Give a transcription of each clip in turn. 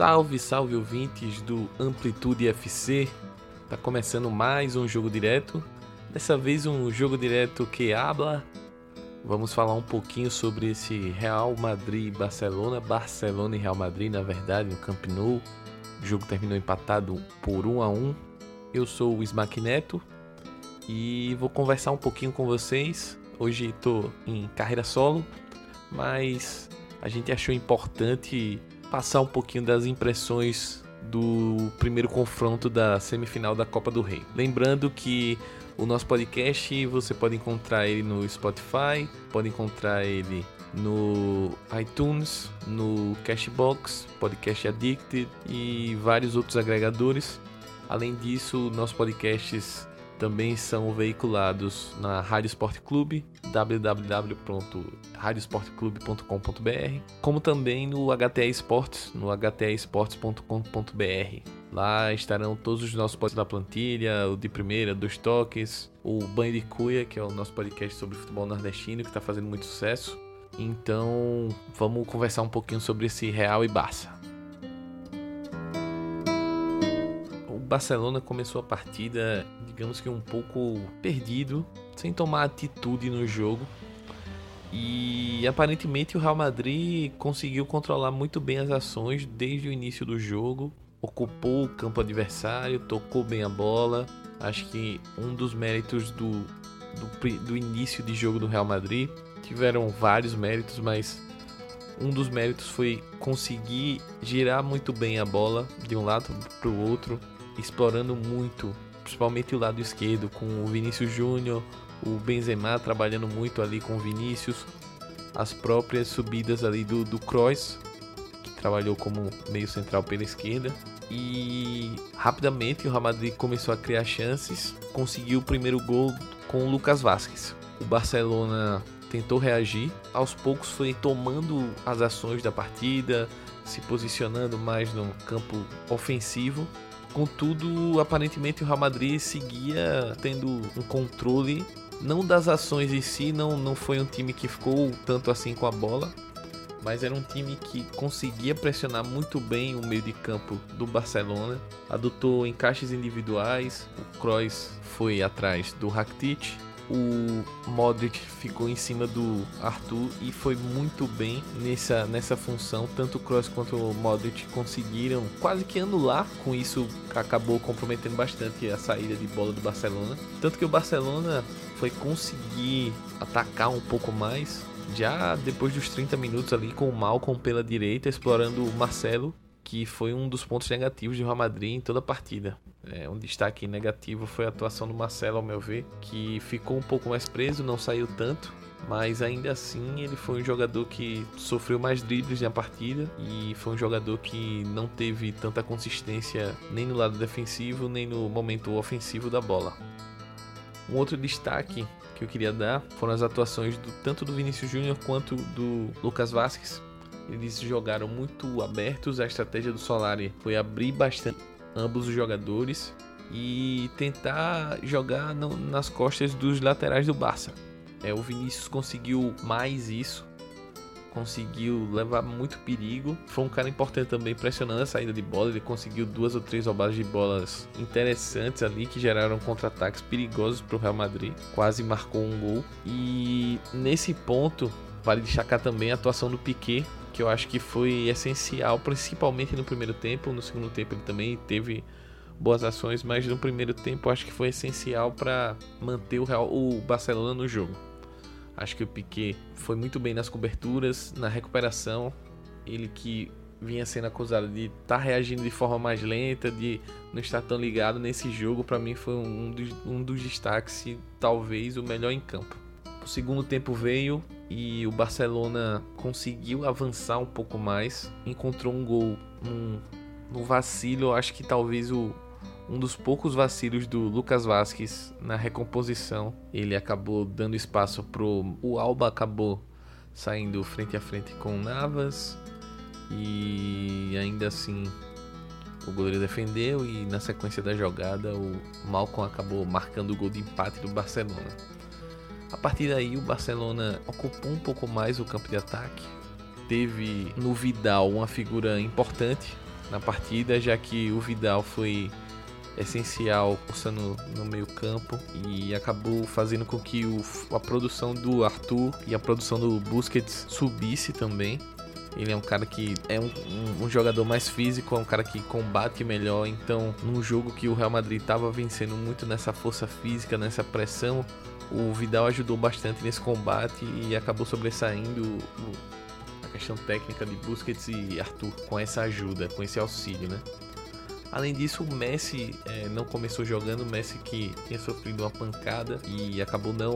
Salve, salve ouvintes do Amplitude FC. Tá começando mais um jogo direto. Dessa vez um jogo direto que habla. Vamos falar um pouquinho sobre esse Real Madrid Barcelona, Barcelona e Real Madrid, na verdade, no Camp Nou. O jogo terminou empatado por 1 a 1. Eu sou o Smack Neto e vou conversar um pouquinho com vocês. Hoje estou em carreira solo, mas a gente achou importante passar um pouquinho das impressões do primeiro confronto da semifinal da Copa do Rei. Lembrando que o nosso podcast você pode encontrar ele no Spotify, pode encontrar ele no iTunes, no Cashbox, Podcast Addicted e vários outros agregadores. Além disso, nossos podcasts também são veiculados na Rádio Esporte Clube, www.radiosportclube.com.br, como também no HTA Esportes, no htesportes.com.br. Lá estarão todos os nossos podcasts da plantilha, o de primeira, dos toques, o Banho de Cuia, que é o nosso podcast sobre futebol nordestino, que está fazendo muito sucesso. Então, vamos conversar um pouquinho sobre esse Real e Barça. Barcelona começou a partida, digamos que um pouco perdido, sem tomar atitude no jogo. E aparentemente o Real Madrid conseguiu controlar muito bem as ações desde o início do jogo, ocupou o campo adversário, tocou bem a bola. Acho que um dos méritos do, do, do início de jogo do Real Madrid tiveram vários méritos, mas um dos méritos foi conseguir girar muito bem a bola de um lado para o outro, explorando muito, principalmente o lado esquerdo, com o Vinícius Júnior, o Benzema trabalhando muito ali com o Vinícius, as próprias subidas ali do, do Kroos, que trabalhou como meio central pela esquerda. E rapidamente o Real Madrid começou a criar chances, conseguiu o primeiro gol com o Lucas Vasquez. O Barcelona tentou reagir, aos poucos foi tomando as ações da partida, se posicionando mais no campo ofensivo. Contudo, aparentemente o Real Madrid seguia tendo um controle não das ações em si, não, não foi um time que ficou tanto assim com a bola, mas era um time que conseguia pressionar muito bem o meio de campo do Barcelona, adotou encaixes individuais, o Kroos foi atrás do Rakitic, o Modric ficou em cima do Arthur e foi muito bem nessa, nessa função. Tanto o Kroos quanto o Modric conseguiram quase que anular, com isso acabou comprometendo bastante a saída de bola do Barcelona. Tanto que o Barcelona foi conseguir atacar um pouco mais já depois dos 30 minutos ali com o Malcom pela direita explorando o Marcelo que foi um dos pontos negativos do Real Madrid em toda a partida. É, um destaque negativo foi a atuação do Marcelo, ao meu ver, que ficou um pouco mais preso, não saiu tanto, mas ainda assim ele foi um jogador que sofreu mais dribles na partida e foi um jogador que não teve tanta consistência nem no lado defensivo nem no momento ofensivo da bola. Um outro destaque que eu queria dar foram as atuações do, tanto do Vinícius Júnior quanto do Lucas Vasquez, eles jogaram muito abertos. A estratégia do Solari foi abrir bastante ambos os jogadores e tentar jogar no, nas costas dos laterais do Barça. É, o Vinícius conseguiu mais isso, conseguiu levar muito perigo. Foi um cara importante também pressionando a saída de bola. Ele conseguiu duas ou três roubadas de bolas interessantes ali que geraram contra-ataques perigosos para o Real Madrid. Quase marcou um gol. E nesse ponto vale destacar também a atuação do Piquet, que eu acho que foi essencial, principalmente no primeiro tempo. No segundo tempo ele também teve boas ações, mas no primeiro tempo acho que foi essencial para manter o, Real, o Barcelona no jogo. Acho que o Piquet foi muito bem nas coberturas, na recuperação. Ele que vinha sendo acusado de estar tá reagindo de forma mais lenta, de não estar tão ligado nesse jogo, para mim foi um dos, um dos destaques talvez o melhor em campo. Segundo tempo veio e o Barcelona conseguiu avançar um pouco mais, encontrou um gol num, num vacilo, acho que talvez o, um dos poucos vacilos do Lucas Vasquez na recomposição. Ele acabou dando espaço pro o Alba acabou saindo frente a frente com o Navas e ainda assim o goleiro defendeu e na sequência da jogada o Malcom acabou marcando o gol de empate do Barcelona. A partir daí, o Barcelona ocupou um pouco mais o campo de ataque. Teve no Vidal uma figura importante, na partida, já que o Vidal foi essencial no, no meio campo e acabou fazendo com que o, a produção do Arthur e a produção do Busquets subisse também. Ele é um cara que é um, um, um, jogador mais físico, é um cara que combate melhor. Então, num jogo que o Real Madrid estava vencendo muito nessa força física, nessa pressão, o Vidal ajudou bastante nesse combate e acabou sobressaindo a questão técnica de Busquets e Arthur com essa ajuda, com esse auxílio, né? Além disso, o Messi é, não começou jogando, o Messi que tinha sofrido uma pancada e acabou não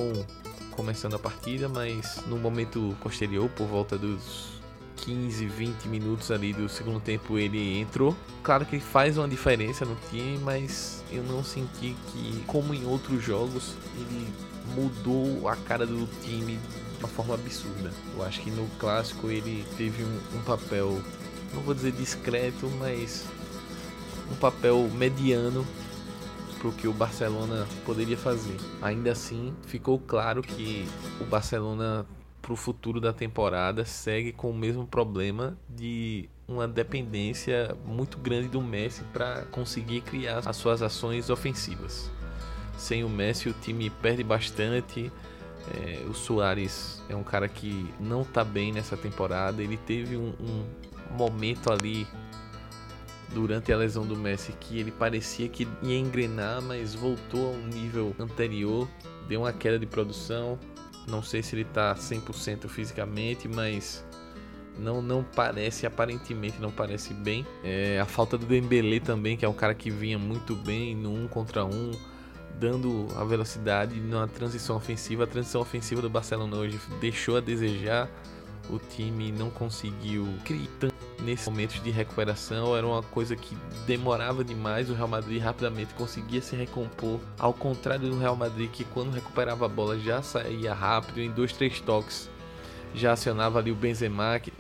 começando a partida, mas no momento posterior, por volta dos 15, 20 minutos ali do segundo tempo, ele entrou. Claro que faz uma diferença no time, mas eu não senti que, como em outros jogos, ele mudou a cara do time de uma forma absurda. Eu acho que no clássico ele teve um, um papel, não vou dizer discreto, mas um papel mediano para o que o Barcelona poderia fazer. Ainda assim, ficou claro que o Barcelona para o futuro da temporada segue com o mesmo problema de uma dependência muito grande do Messi para conseguir criar as suas ações ofensivas. Sem o Messi, o time perde bastante. É, o Soares é um cara que não está bem nessa temporada. Ele teve um, um momento ali durante a lesão do Messi que ele parecia que ia engrenar, mas voltou a um nível anterior, deu uma queda de produção. Não sei se ele está 100% fisicamente, mas não não parece, aparentemente não parece bem. É, a falta do Dembélé também, que é um cara que vinha muito bem no um contra um, dando a velocidade na transição ofensiva. A transição ofensiva do Barcelona hoje deixou a desejar o time não conseguiu criar nesses momentos de recuperação. Era uma coisa que demorava demais. O Real Madrid rapidamente conseguia se recompor. Ao contrário do Real Madrid, que quando recuperava a bola já saía rápido, em dois, três toques já acionava ali o Benzema, que,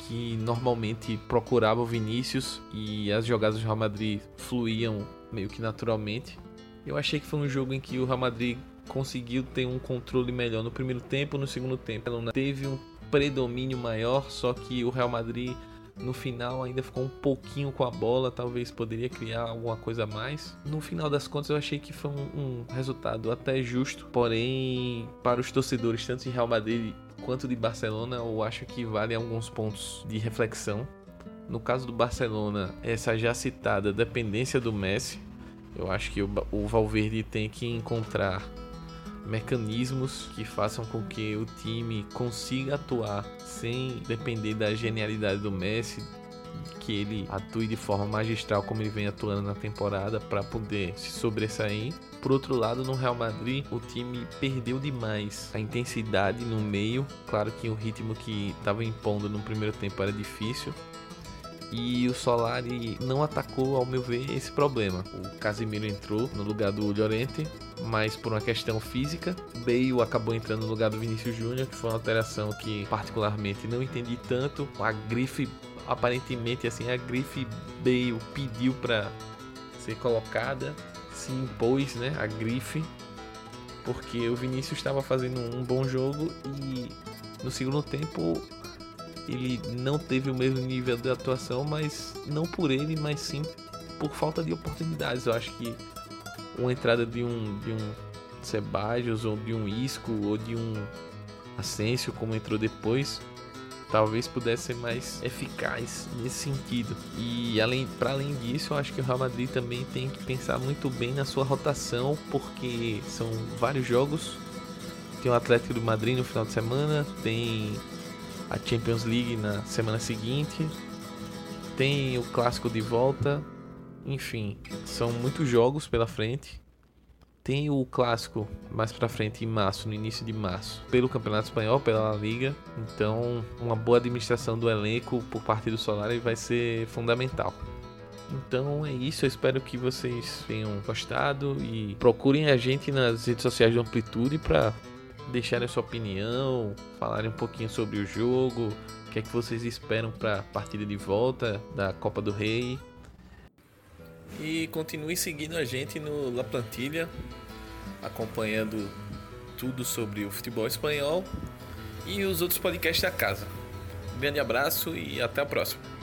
que normalmente procurava o Vinícius e as jogadas do Real Madrid fluíam meio que naturalmente. Eu achei que foi um jogo em que o Real Madrid conseguiu ter um controle melhor no primeiro tempo, no segundo tempo teve um predomínio maior, só que o Real Madrid no final ainda ficou um pouquinho com a bola, talvez poderia criar alguma coisa a mais. No final das contas eu achei que foi um, um resultado até justo, porém para os torcedores tanto de Real Madrid quanto de Barcelona eu acho que vale alguns pontos de reflexão. No caso do Barcelona, essa já citada dependência do Messi, eu acho que o, o Valverde tem que encontrar mecanismos que façam com que o time consiga atuar sem depender da genialidade do Messi, que ele atue de forma magistral como ele vem atuando na temporada para poder se sobressair. Por outro lado, no Real Madrid, o time perdeu demais a intensidade no meio. Claro que o ritmo que estava impondo no primeiro tempo era difícil, e o Solari não atacou, ao meu ver, esse problema. O Casimiro entrou no lugar do Llorente, mas por uma questão física. Bale acabou entrando no lugar do Vinícius Júnior, que foi uma alteração que particularmente não entendi tanto. A grife, aparentemente assim, a grife Bale pediu para ser colocada, se impôs, né, a grife, porque o Vinícius estava fazendo um bom jogo e no segundo tempo ele não teve o mesmo nível de atuação, mas não por ele, mas sim por falta de oportunidades. Eu acho que uma entrada de um de um Sebajos ou de um Isco ou de um Asensio como entrou depois, talvez pudesse ser mais eficaz nesse sentido. E além para além disso, eu acho que o Real Madrid também tem que pensar muito bem na sua rotação, porque são vários jogos. Tem o Atlético do Madrid no final de semana, tem a Champions League na semana seguinte, tem o clássico de volta, enfim, são muitos jogos pela frente. Tem o clássico mais para frente em março, no início de março, pelo Campeonato Espanhol, pela Liga. Então, uma boa administração do elenco por parte do Solari vai ser fundamental. Então é isso, eu espero que vocês tenham gostado e procurem a gente nas redes sociais de Amplitude para deixarem sua opinião, falarem um pouquinho sobre o jogo, o que é que vocês esperam para a partida de volta da Copa do Rei. E continue seguindo a gente no La Plantilha, acompanhando tudo sobre o futebol espanhol e os outros podcasts da casa. Grande abraço e até a próxima.